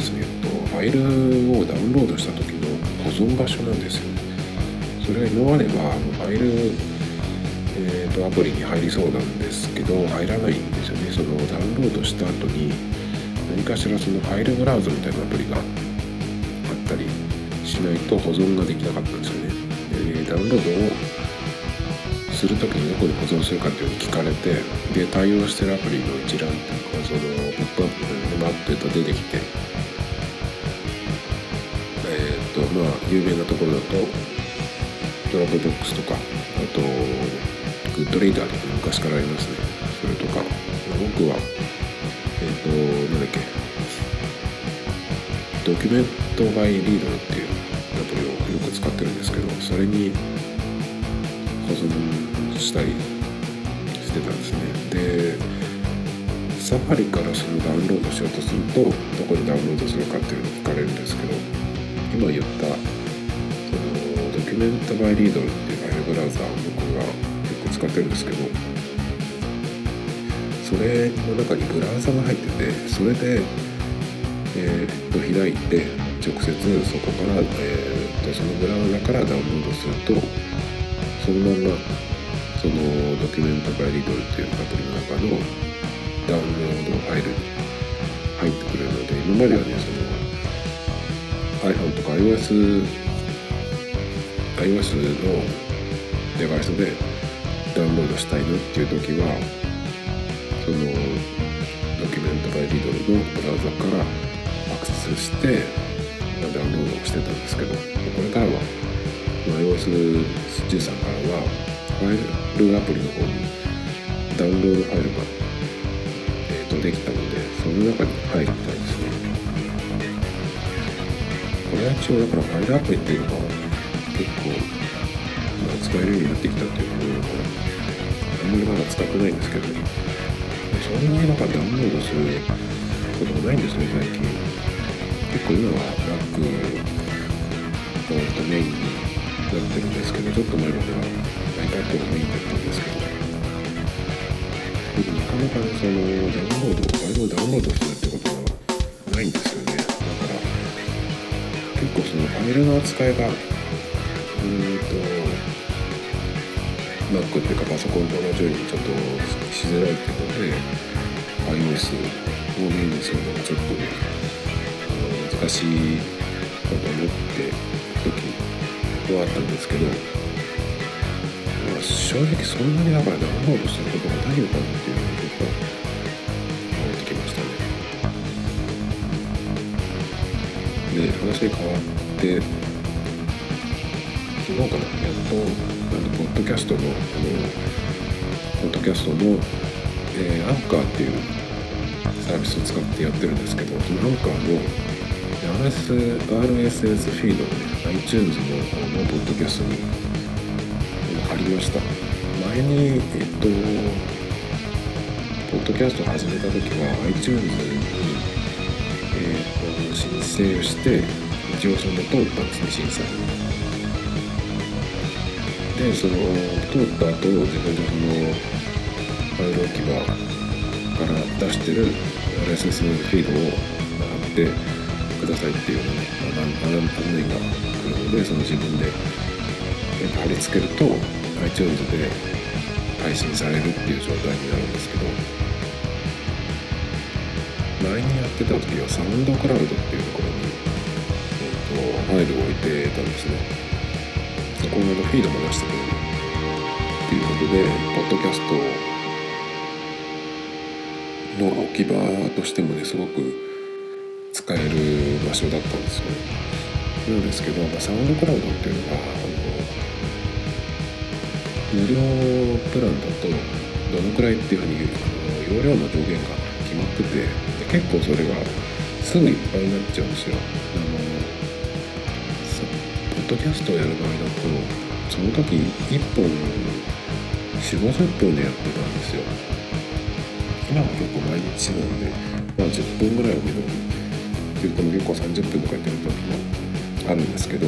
すね、えっと、ファイルをダウンロードした時の保存場所なんですよね。それが今まではファイル、えーと、アプリに入りそうなんですけど入らないんですよね。そのダウンロードした後に何かしらそのファイルブラウザみたいなアプリがあったりしないと保存ができなかったんですよね。でダウンロードをする時にどこに保存するかっていうのを聞かれてで対応してるアプリの一覧っていうかそのポップアップでバッと出てきて、とまあ有名なところだとドラッグボックスとかあとグッドリーダーとか昔からありますね。それとか僕はえっ、ー、となんだっけドキュメントバイリードルっていうアプリをよく使ってるんですけどそれに保存したりしてたんですね。でサファリからそのダウンロードしようとするとどこにダウンロードするかっていうのを聞かれるんですけど今言ったそのドキュメントバイリードルっていうファイルブラウザーを僕が結構使ってるんですけどそれの中にブラウザが入っててそれで、えー、っと開いて直接そこから、えー、とそのブラウザからダウンロードするとそのままそのドキュメントバイリードルっていうアプリの中のダウンロードファイルに入ってくれるので今まではねその iPhone とか iOS iOS のデバイスでダウンロードしたいなっていう時はそのドキュメントバイリードルのブラウザからアクセスしてダウンロードしてたんですけどこれからは iOS13 からはファイルアプリの方にダウンロードファイルが、えー、とできたのでその中に入りたいですねこれは一応だからファイルアプリっていうのは結構、まあ、使えるようになってきたっていうところからあんまりまだ使ってないんですけどそんなになんかダウンロードすることがないんですね。最近結構今は Mac がメインになってるんですけどちょっと前までは iPad がメインだったんですけどなかなかそのダウンロードファイルをダウンロードするってことはないんですよね。構そのファイルの扱いがうんと Mac っていうかパソコンと同じようにちょっとしづらいっていうので iOS をメインにするのがちょっとね難しいかと思って時はあったんですけど、まあ、正直そんなにだからダウンロードすることがないのかなっていう。で話変わって昨日かなやっとあのポッドキャストのこのポッドキャストの、えー、アンカーっていうサービスを使ってやってるんですけどそのアンカーの RSS フィードをね iTunes ののポッドキャストに貼りました。前にえっとポッドキャスト始めた時は iTunes に、と申請をして一応その通ったんですね審査でその通った後自分でそのファイル置き場から出してる RSS フィードを貼ってくださいっていうのね案内が来るのでその自分で貼り付けると iTunes で配信されるっていう状態になるんですけど前にやってた時はサウンドクラウドっていうところに、えーと、ファイルを置いてたんですね。そこのフィードも出してくれるっていうことでポッドキャストの置き場としてもねすごく使える場所だったんですよなんですけど、まあ、サウンドクラウドっていうのがあの無料プランだとどのくらいっていうふうにあの容量の上限が決まってて結構それがすぐいっぱいになっちゃうんですよ。あのドキャストをやる場合だとその時1本4 5 0分でやってたんですよ。今は結構毎日なんで、まあ、10分ぐらいをめどにって言っても結構30分とかやってる時もあるんですけど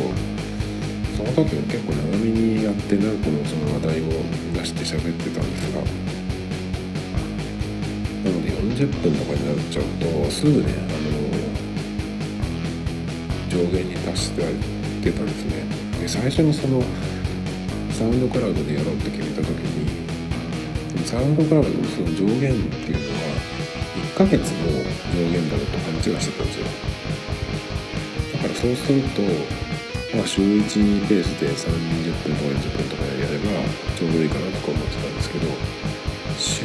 その時も結構長めにやって何個もその話題を出して喋ってたんですが40分とかになっちゃうとすぐねあの上限に達して出たんですね。で最初にそのサウンドクラウドでやろうって決めた時にサウンドクラウドのその上限っていうのは1ヶ月の上限だろうと勘違いしてたんですよ。だからそうすると、まあ、週1ペースで30分とか40分とかやればちょうどいいかなとか思ってたんですけど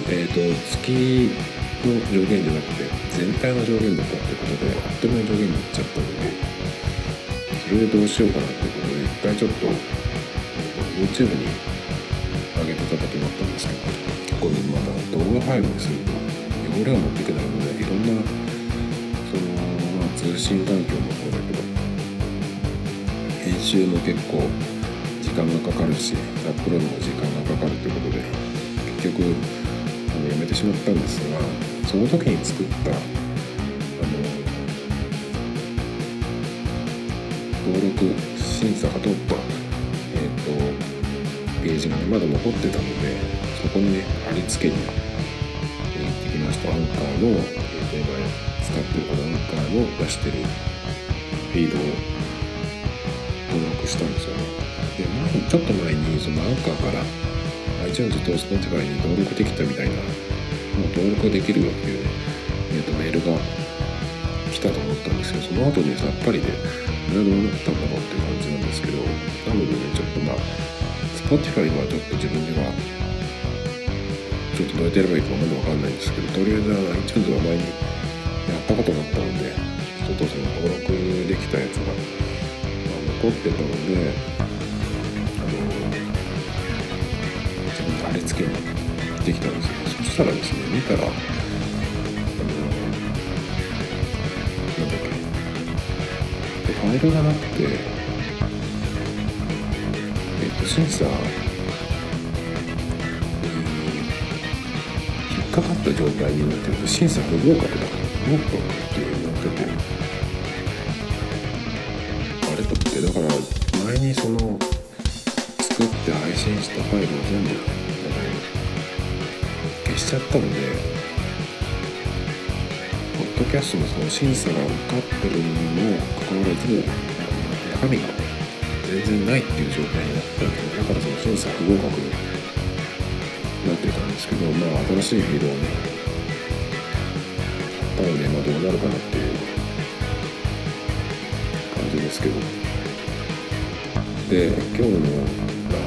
えーと、月の上限じゃなくて全体の上限だったってことであっという間に上限になっちゃったのでそれでどうしようかなってことで一回ちょっと YouTube に上げてた時もあったんですけど結構まだ動画ファイルにすると容量持っていけないのでいろんなその、まあ、通信環境もそうだけど編集も結構時間がかかるしアップロードも時間がかかるということで結局あのやめてしまったんですがその時に作ったあの登録審査が通ったえっ、ー、とページがねまだ残ってたのでそこにね貼り付けに行ってきました。アンカーの、えー、と今使ってるこのアンカーの出してるフィードを登録したんですよね。で前ちょっと前にそのアンカーから iTunes と Spotify に登録できたみたいなもう登録できるよっていうね、えー、とメールが来たと思ったんですけどその後にさっぱりでこれはどうなったんだろうっていう感じなんですけどなのでねちょっとまあ Spotify はちょっと自分ではちょっとどうやってやればいいかまだ分かんないんですけどとりあえず iTunes は前にやったことがあったのでちょっとその登録できたやつが、まあ、残ってたので貼り付けにできたんですけどそしたらですね見たらあのなんだっけファイルがなくてえっと審査かかった状態になってると審査不合格だ不合格っていうのになっててあれとってだから前にその作って配信したファイルを全部しちゃったのでポッドキャストのその審査が受かってるにもかかわらず中身が全然ないっていう状態になったのでだからその審査不合格になってたんですけどまあ新しいフィードをねたのでまあどうなるかなっていう感じですけど。で今日の、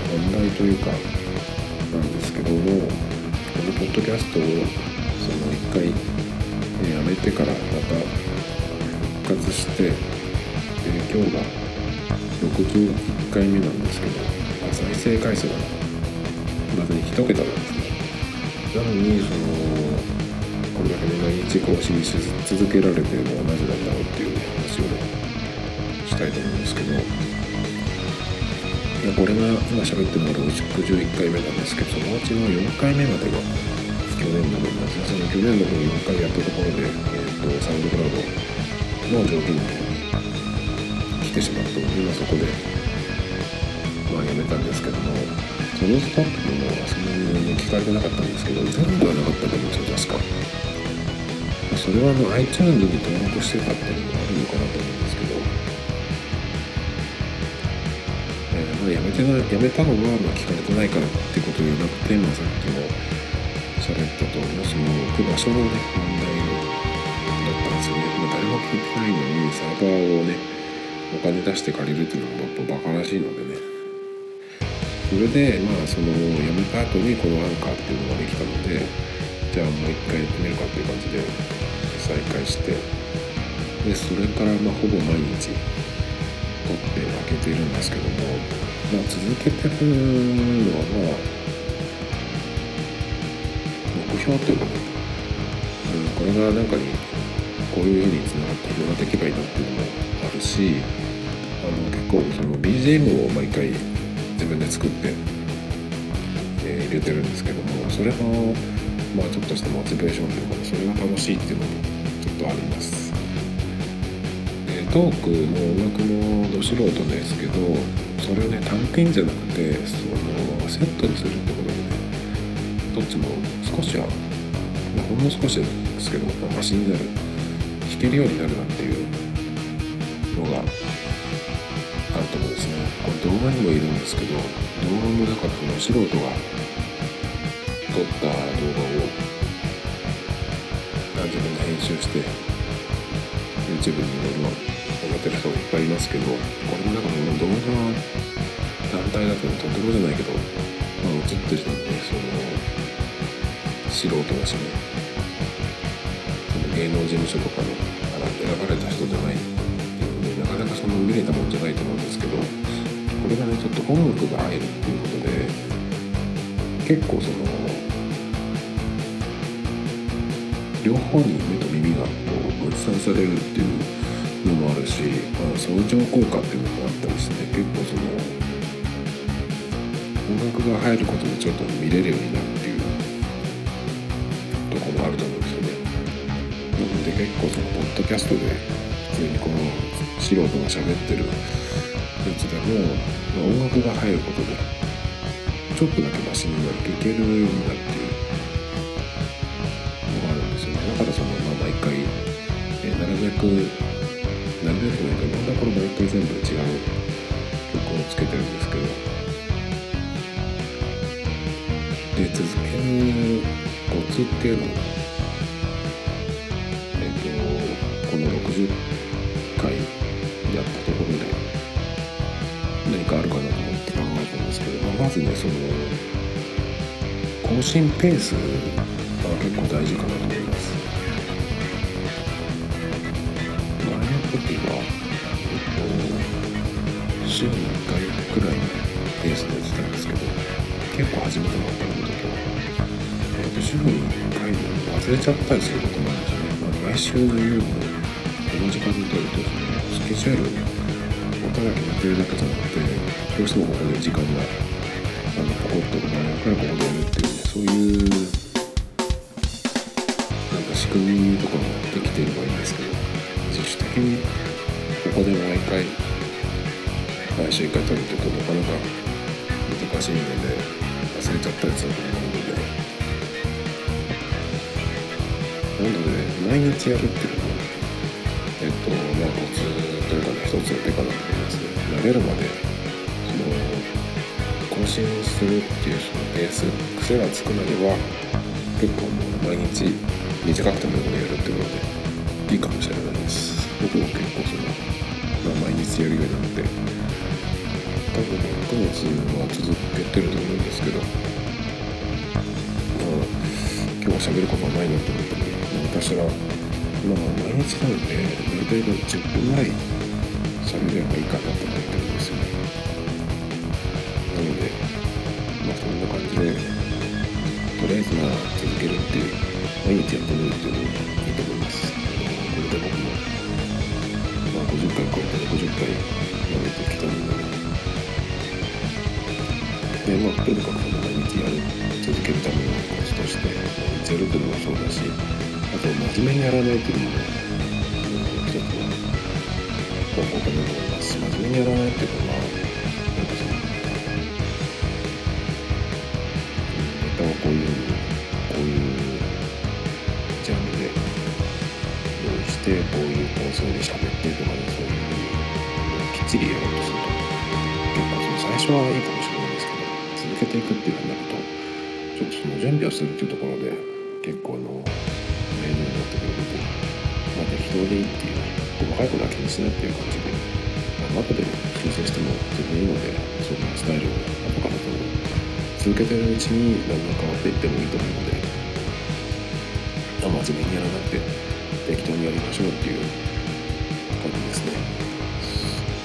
本題というかなんですけどもこのポッドキャストをその一回、ね、やめてからまた復活して、え今日が61回目なんですけど再生回数がまずに1桁なんですね。なのにそのこれだけね毎日更新し続けられてるのはなぜなんだろうっていう話をしたいと思うんですけど。これが今喋ってるのが61回目なんですけどそのうちの4回目までが去年度分なんですねその去年度分4回やったところで、えーと、サウンドクラウドの条件に来てしまったので今そこでまあやめたんですけどもノンストップのはそんなに聞かれてなかったんですけど全部はなかったと思うんですよ確かそれはあの iTunes に登録してたっていうのがあるのかなと思うんですけど、えー、まあ、やめてなやめたのはまあ聞かれてないからってことじゃなくて、まあ、さっきも喋ったとりその置く場所のね問題だったんですよね、まあ、誰も聞いてないのにサーバーをねお金出して借りるっていうのはやっぱバカらしいのでね。それでまあその辞めた後にこのアンカーっていうのができたのでじゃあもう一回やってみるかっていう感じで再開してでそれからまあほぼ毎日撮って開けているんですけどもまあ続けてるのはまあ目標というかね、うん、これがなんかにこういうふうにつながって広がっていけばいいなっていうのもあるしあの結構その BGM を毎回自分で作って、えー、入れてるんですけどもそれのまあちょっとしたモチベーションというかそれが楽しいっていうのもちょっとあります。トークも音楽もど素人ですけどそれをね単品じゃなくてそのセットにするってことでねどっちも少しは、まあ、ほんの少しですけど、まあ、マシになる弾けるようになるなっていうのがあると思うんですね。これ動画にもいるんですけど動画もだからその素人が撮った動画を自分で編集して YouTube にいろいろ上げてる人いっぱいいますけどこれもなんかもう動画団体だととてもじゃないけど、まあ、映ってる人ってその素人だしね。その芸能事務所とかの選ばれた人じゃないでなかなかその見れたもんじゃないと思うんですけどこれがねちょっと音楽が入るっていうことで結構その両方に目と耳がこう分散されるっていうのもあるし、まあ、相乗効果っていうのもあったりして結構その音楽が入ることでちょっと見れるようになるっていうとこもあると思うんですよね。なので結構そのポッドキャストで普通にこの素人が喋ってるやつでも、まあ、音楽が入ることでちょっとだけマシになるいけるようになるっていうのがあるんですよねだからその、まあ、毎回、えー、なるべくっていうのをえっ、ー、とこの60回やったところで何かあるかなと思って考えたんですけど、まあ、まずねその更新ペースが結構大事かなと思います。前の時は、えっと、週に1回くらいのペースでやってたんですけど結構初めてのったの時は、えっと、週に1回で忘れちゃったりすることもあるんですよね、まあ、来週の夜もこの時間にとるとそのスケジュールをただ決めてるだけじゃなくてどうしてもここで時間があのポコッと真夜中からここでやるっていう。ねそういうなんか仕組みとかもできていればいいんですけど自主的にここで毎回毎週1回撮るって言うとなかなか難しいので忘れちゃったりすると思毎日やるっていうのはえっとまあコツというかね一つの手かなと思いますね慣れるまでその更新するっていうそのペース癖がつくまでは結構もう毎日短くてもいいのやるっていうのでいいかもしれないです僕も結構その、まあ、毎日やるようになって多分6月は続けてると思うんですけど、まあ、今日は喋ることはないなと思ってかしらまあ毎日なので大体10分ぐらい喋ればいいかなと思ってるんですよねなのでまあそんな感じでとりあえずまあ続けるっていう毎日やってみるっていうのもいいと思いますこれで僕も、まあ、50回超えて60回やめてきたんででまあとにかく毎日やる続けるためのコツとして毎日やるっていうのもそうだしあと真面目にやらないっていうのも一つの方法かなと思います真面目にやらないっていうのはなんかそのネタをこういうこういうジャンルで用意してこういう構成で喋ってとかねそういうのをきっちりやろうとすると結構その最初はいいかもしれないですけど続けていくっていうふうになるとちょっとその準備をするっていうところで結構あのまあ適当でいいっていう細かいことは気にしないっていう感じで、まあ、後で修正しても全然いいのでそのスタイルを後からその続けてるうちにだんだん変わっていってもいいと思うので真面目にやらなくて適当にやりましょうっていう感じですね。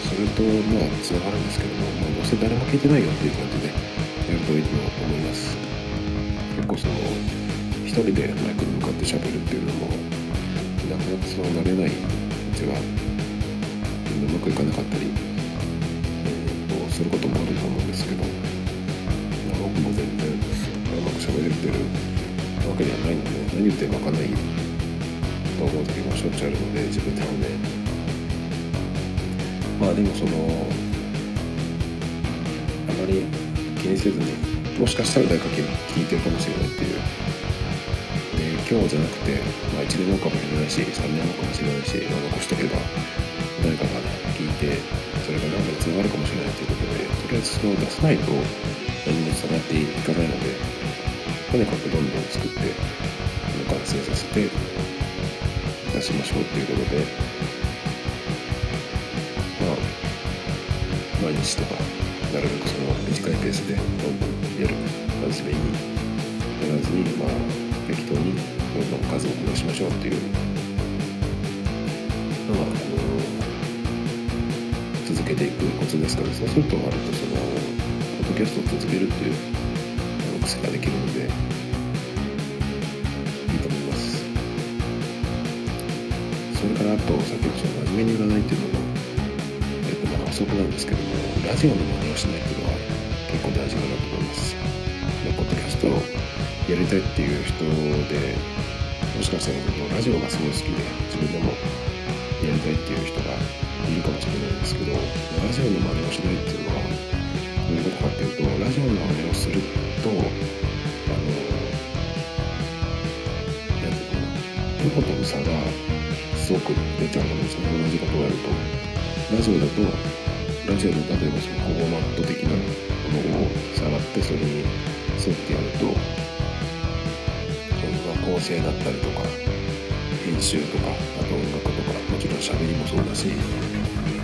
それとまあつながるんですけども、まあ、どうせ誰も聞いてないよっていう感じでやるといいと思います。結構その一人でマイクに向かって喋るっていうのもなかなかそうなれないうちはうまくいかなかったり、えー、とすることもあると思うんですけど、僕も全然うまく喋れてるわけではないので何言ってるか分かんないと思う時もしょっちゅうあるので自分でもね。まあでもそのあまり気にせずにもしかしたら誰か聞いてるかもしれないっていう今日じゃなくて、まあ、1年後かもしれないし3年後かもしれないし、まあ、残しとけば誰かが聞いてそれが何かにつながるかもしれないということでとりあえずそれを出さないと何もつながっていかないのでとにかくどんどん作って完成させて出しましょうっていうことでまあ毎日とかなるべくその短いペースでどんどんやる真面目にやらずにまあ適当にどんどん数をこなしましょうっていう。のが、続けていくコツですからそうすると割とそのポッドキャストを続けるっていう癖ができるのでいいと思います。それからあとさっきのその真面目に占いっていうのも足なんですけどもラジオの真似をしないっていうのは結構大事かなと思います。ポッドキャストをやりたいっていう人でもしかしたらラジオがすごい好きで自分でもやりたいっていう人がいるかもしれないんですけどラジオの真似をしないっていうのはどういうことかっていうとラジオの真似をするとあの何ていうかなプロとの差がすごく出ちゃうと思うんですよ同じことをやると。ラジオだとラジオの例えばそのフォーマット的なものを触ってそれに沿ってやると構成だったりとか編集とかあと音楽とかもちろん喋りもそうだし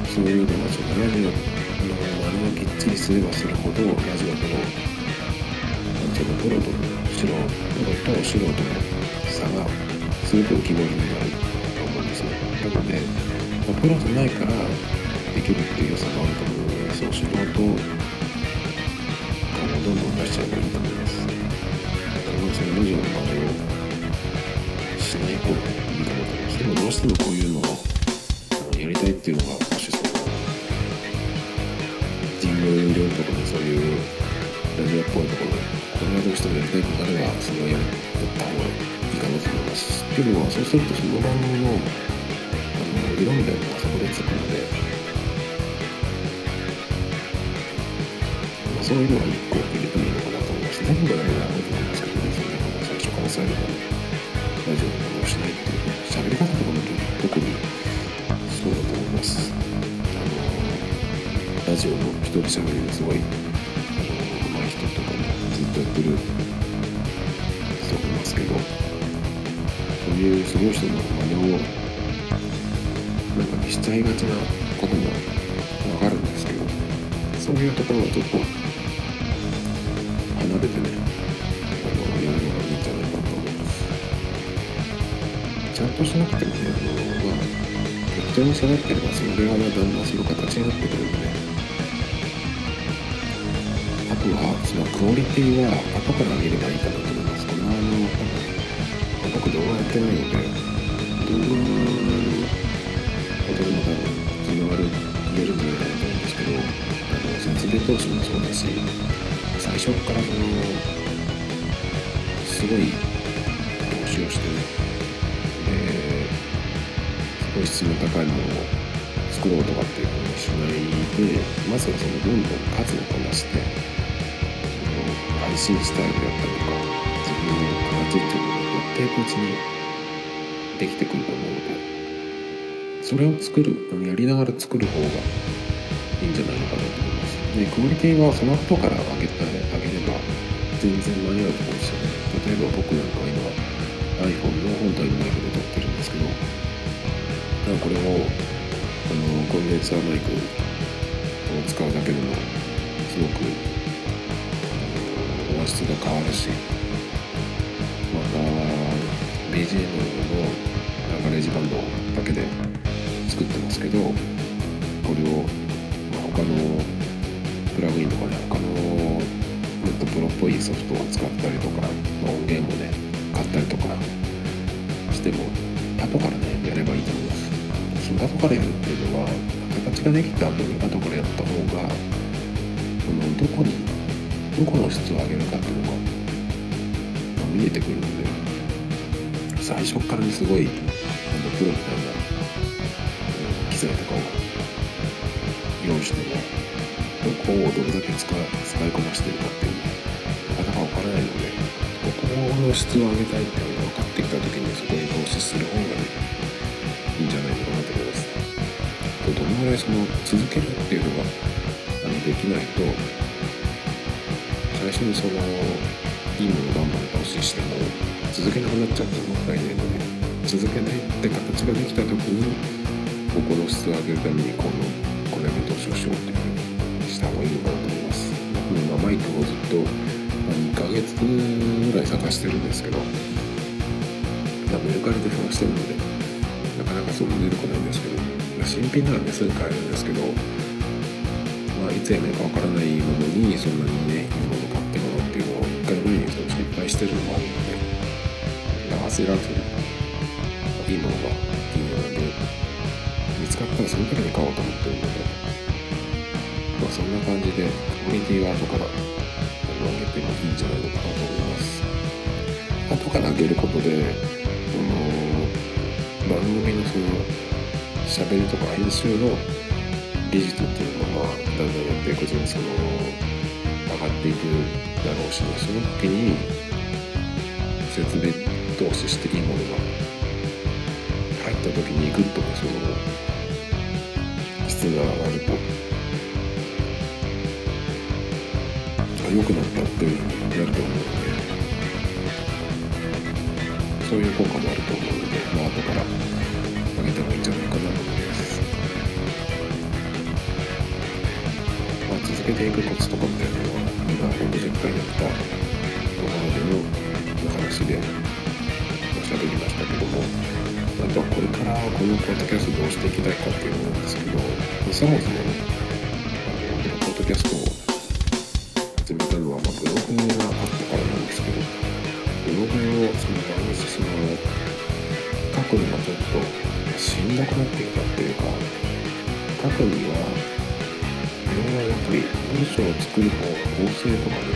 そういうのがそのラジオの真似をきっちりすればするほどラジオとのなんていうのプロと素人プロと素人の差がすごく浮き彫りになると思うんですね。なので、まあ、プロじゃないからできるっていう良さがあると思うのでそう仕事をどんどん出しちゃえばいいと思います。その文字の真似をない方がいいと思いますでもどうしてもこういうのをやりたいっていうのがもしその神宮料理とかでそういうラジオっぽいところこれはどうしてもやりたいことあればそれはやった方がいいかなと思いますけどそうするとその番組のあの理論みたいなのがそこでつくのでそういうのは1個入れてもいいのかなと思いまして全部やるのはなと思いますけどねそういうの最初から最後までラジオの真似をしないっていう喋り方とかも特にそうだと思います。あのラジオの一人喋りですごいあの上手い人とかねずっとやってる人もいますけどそういうすごい人の真似をなんかしちゃいがちなこともわかるんですけどそういうところはちょっとべてねなくてもねあのまあ適当に下がってればそれがだんだんその形になってくるんであとはそのクオリティは後から上げればいいかなと思いますこれはあの僕動画やってないので動画のことでも多分つながる言えるんじゃないかなと思うんですけどあの説明投資もそうだし最初からそのすごい投資をしてねですごい質の高いものを作ろうとかっていうふうにしないでまずはそのどんどん数をこなして配信スタイルであったりとか自分の形っていうのをやっていくうちにできてくると思うのでそれを作るやりながら作る方がいいんじゃないのかなと思います。でクオリティはその後から上げてあげれば全然間に合うと思うんですよね例えば僕なんか今 iPhone の本体のマイクでこれをあのコンデンサーマイクを使うだけでもすごく音質が変わるしまた BGM の GarageBand だけで作ってますけどこれを、ま、他のプラグインとかね他のもっとプロっぽいソフトを使ったりとか、まあ、音源もね買ったりとかしても後からねますその後からやるっていうのは形ができた後に後からやった方がそのどこにどこの質を上げるかっていうのが、ま、見えてくるので最初からにすごいプロみたいな機材とかを用意してもどこをどれだけ使いこなしてるかっていうのがなかなかわからないのでここの質を上げたいっていうのが分かってきた時にそこに投資する方がねどのぐらいその続けるっていうのがあのできないと最初にそのいいものをバンバン投資しても続けなくなっちゃってもったいないので続けないって形ができた時にここの質を上げるためにこのこれも投資をしようっていうふうにした方がいいのかなと思います。今マイクをずっと2ヶ月ぐらい探してるんですけどメルカリで探してるのでなかなかそう出てこないんですけど新品ならねすぐ買えるんですけどまあいつやめるかわからないものにそんなにねいいもの買ってもらうっていうのを一回前に失敗してるのもあるので焦らずにいいものがいいので見つかったらその時に買おうと思ってるのでまあそんな感じでクオリティは後から上げてもいいんじゃないのかなと思います。後から上げることで番組のその喋りとか編集の技術っていうのがだんだんやっていくうちにその上がっていくだろうし、その時に設備投資していいものが入った時にグッとその質が上がるとあ良くなったっていうふうになると思うのでそういう効果もあると思うのでまあ後から上げてもいいんじゃないかなと思いますまあ続けていくコツとかみたいなのは今60回やったところでの話で喋りましたけどもあとはこれからこのポッドキャストどうしていきたいかっていうのなんですけどそもそもねポッドキャストを作る方構成とかね。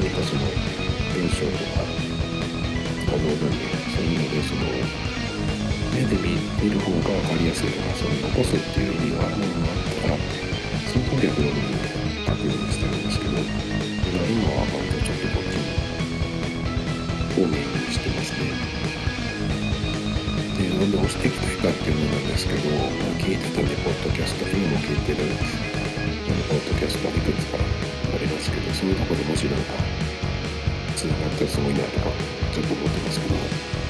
何かその文章とかこの何そういうのでその目で見見る方が分かりやすいとかその残すっていう意味があるのがあったらその時はブログに書くようにしてるんですけど今は割とちょっとこっちをメインにしてますね。でなんで押していきたいかっていうのなんですけど、あ、聞いてたねポッドキャスト今も聞いてるポッドキャストがいくつかありますけどそういうところでもしなんかつながったらすごいなとかちょっと思ってますけど。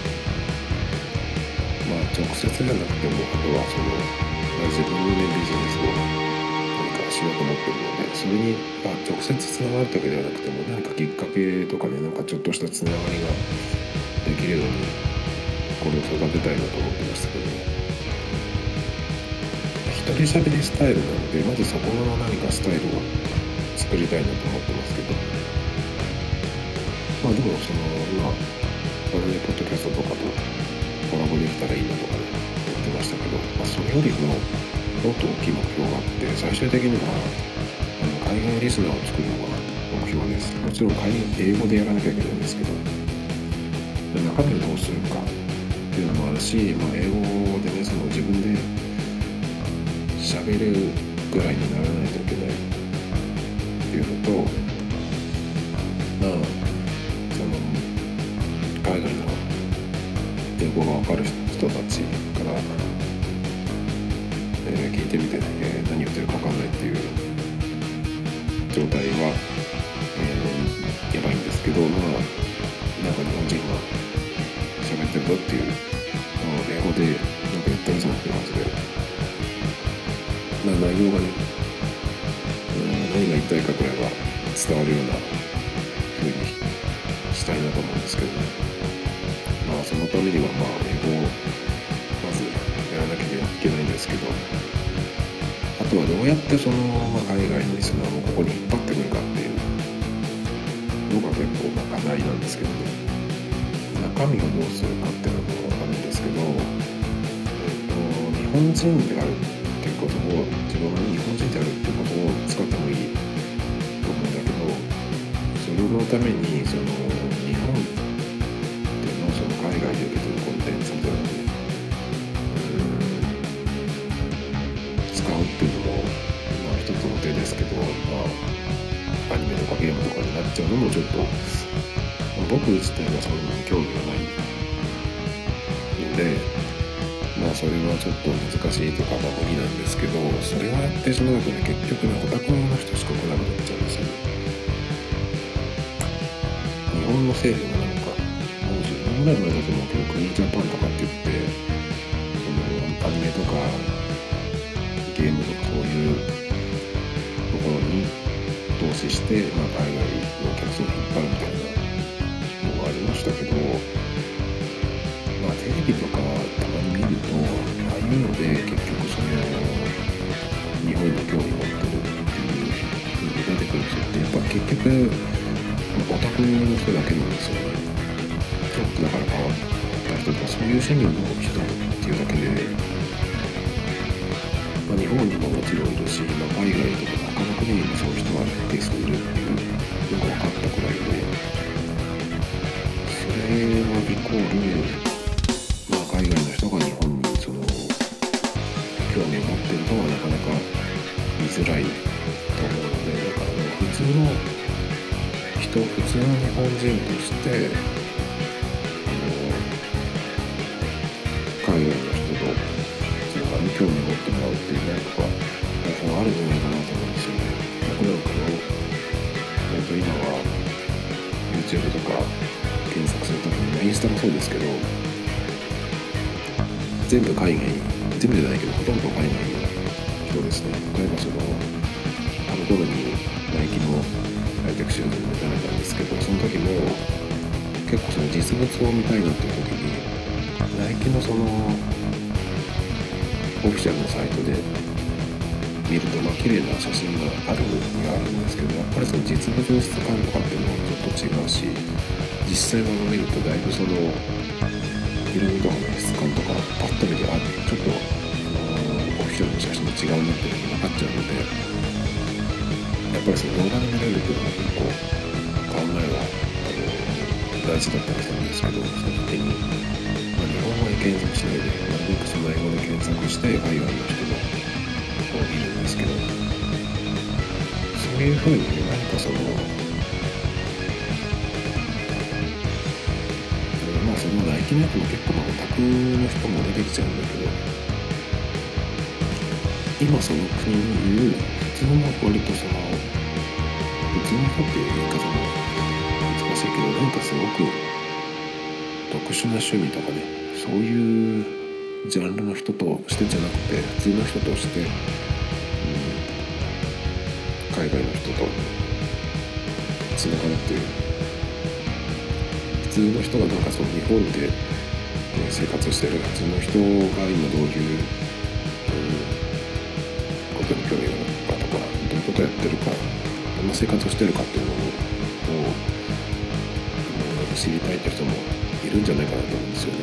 まあ直接じゃなくてもあとはその、まあ、自分のねビジネスを何かしようと思ってるのでそれに、まあ、直接つながるだけではなくても何かきっかけとかねなんかちょっとしたつながりができるようにこれを育てたいなと思ってましたけどね。一人喋りスタイルなのでまずそこの何かスタイルを作りたいなと思ってますけど。まあでもその今このねポッドキャストとかとコラボできたらいいなとかね言ってましたけど、まあ、それよりももっと大きい目標があって最終的にはあの海外リスナーを作るのが目標です。もちろん海英語でやらなきゃいけないんですけど中身をどうするかっていうのもあるし、まあ、英語でねその自分で喋るぐらいにならないといけないっていうのとまあその海外の英語が分かる人たちから、えー聞いてみて、えー何言ってるか分かんないっていう状態は、えーやばいんですけどまあなんか日本人が喋ってるぞっていう。内容がね、うん何が言いたいかくらいは伝わるような風にしたいなと思うんですけどねまあそのためにはまあ英語をまずやらなきゃいけないんですけどあとはどうやってその、まあ、海外のリスナーをここに引っ張ってくるかっていうのが結構まあ課題なんですけどね中身をどうするかっていうのもあるんですけど、えっと、日本人であることを自分が日本人であるってことを使ってもいいと思うんだけどそれのためにその日本っていうのその海外で受け取るコンテンツみたいなのに使うっていうのもまあ一つの手ですけどまあアニメとかゲームとかになっちゃうのもちょっと、まあ、僕自体はそんなに興味がないのでそれはちょっと難しいとかまあ無理なんですけどそれをやってしまうとね結局ねオタクの人しか来なくなっちゃうんですよ。日本の政府なんかもう10年ぐらい前だと思うけどクリーンジャパンとかって言ってそのアニメとかゲームとかそういうところに投資して、まあ、局オタクの人だけなん。ですよね。ちょっとだから変わった人とかそういう趣味の人っていうだけでまあ、日本にももちろん。いるし、まあ、海外とか他の国にもそういう人が一定数いるっていうのが分かったくらいでそれはイコール、本人としてあの海外の人とに興味を持ってもらうっていうなんか方法あるんじゃないかなと思うんですよね。僕なんかの、えっと、今は YouTube とか検索するときに、インスタもそうですけど、全部海外、全部じゃないけど、ほとんど海外物を見たいなっていう時に、ナイキのそのオフィシャルのサイトで見るとまあ綺麗な写真があるにはあるんですけどやっぱりその実物の質感とかっていうのはちょっと違うし実際の見るとだいぶその色味とかの質感とかパッと見てあちょっと、オフィシャルの写真と違うなっていうのが分かっちゃうのでやっぱりその動画で見れるっていうのは結構大事だったりするんですけどその時に。まあ、日本語で検索しないでなるべくその英語で検索して海外の人のを見るんですけどそういうふうに何かそのまあそのナイキのやつも結構まあオタクの人も出てきちゃうんだけど今その国にいる普通の割とその普通の人っていう言い方もけどなんかすごく特殊な趣味とかねそういうジャンルの人としてじゃなくて普通の人として、うん、海外の人とつながるっていう。普通の人がなんかその日本で、ね、生活してる普通の人が今どういう、うん、ことに興味があるかとかどういうことやってるかどんな生活をしてるかっていう知りたいって人もいるんじゃないかなと思うんですよね。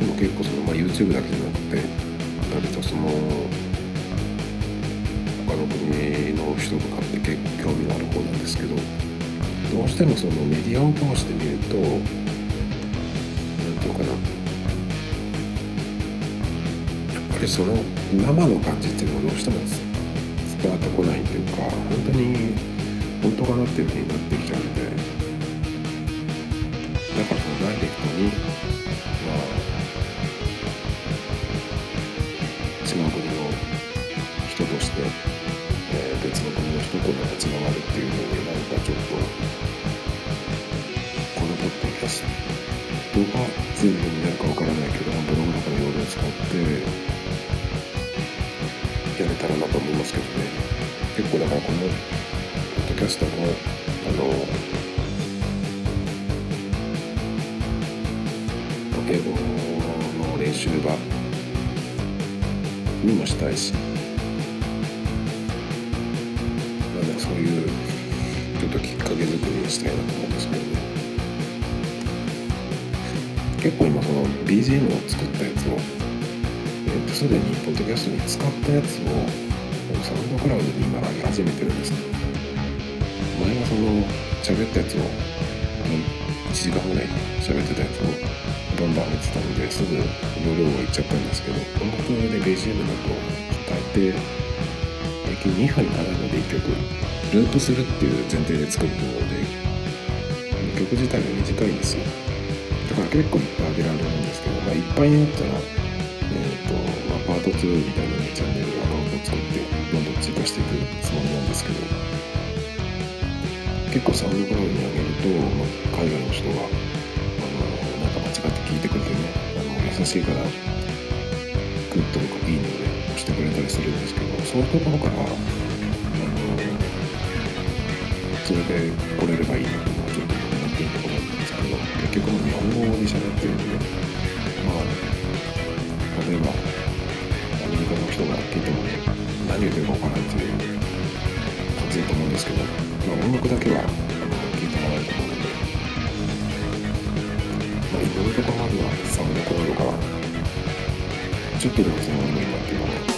でも結構その、まあ、YouTube だけじゃなくて割とその他の国の人とかって結構興味がある方なんですけどどうしてもそのメディアを通して見ると何て言うかなやっぱりその生の感じっていうのはどうしても伝わってこないっていうか本当に本当かなっていうふうになってきちゃうに、まあ、違う国の人として、えー、別の国の人とまたつながるっていうのでなんかちょっとこのポッドキャストが全部になるかわからないけどブログとかの容量を使っての練習場にもしたいしなんだそういうちょっときっかけ作りにしたいなと思うんですけどね結構今その BGM を作ったやつをえー、とすでにポッドキャストに使ったやつをサウンドクラウドに今上げ始めてるんですね前はその喋ったやつを1時間ぐらい喋ってたやつをバンバン上げてたのですぐ容量がいっちゃったんですけど音楽で BGM だと変えて平均2分ならので1曲ループするっていう前提で作るので曲自体が短いんですよ。だから結構いっぱい上げられるんですけど、まあ、いっぱいになったらえーとまあ、パート2みたいなのチャンネルアカウントを作ってどんどん追加していくつもりなんですけど結構サウンドクラウドに上げると、まあ、海外の人がしいからグッドとかいいねを押してくれたりするんですけどそういうところからあのそれで来れればいいなとちょっと思ってるところなんですけど結局も日本語で喋ってるんでまあ例えばアメリカの人が聞いてもね何言ってるか分からないっていう感じだと思うんですけど、まあ、音楽だけはちょっとでもその音楽っていうのは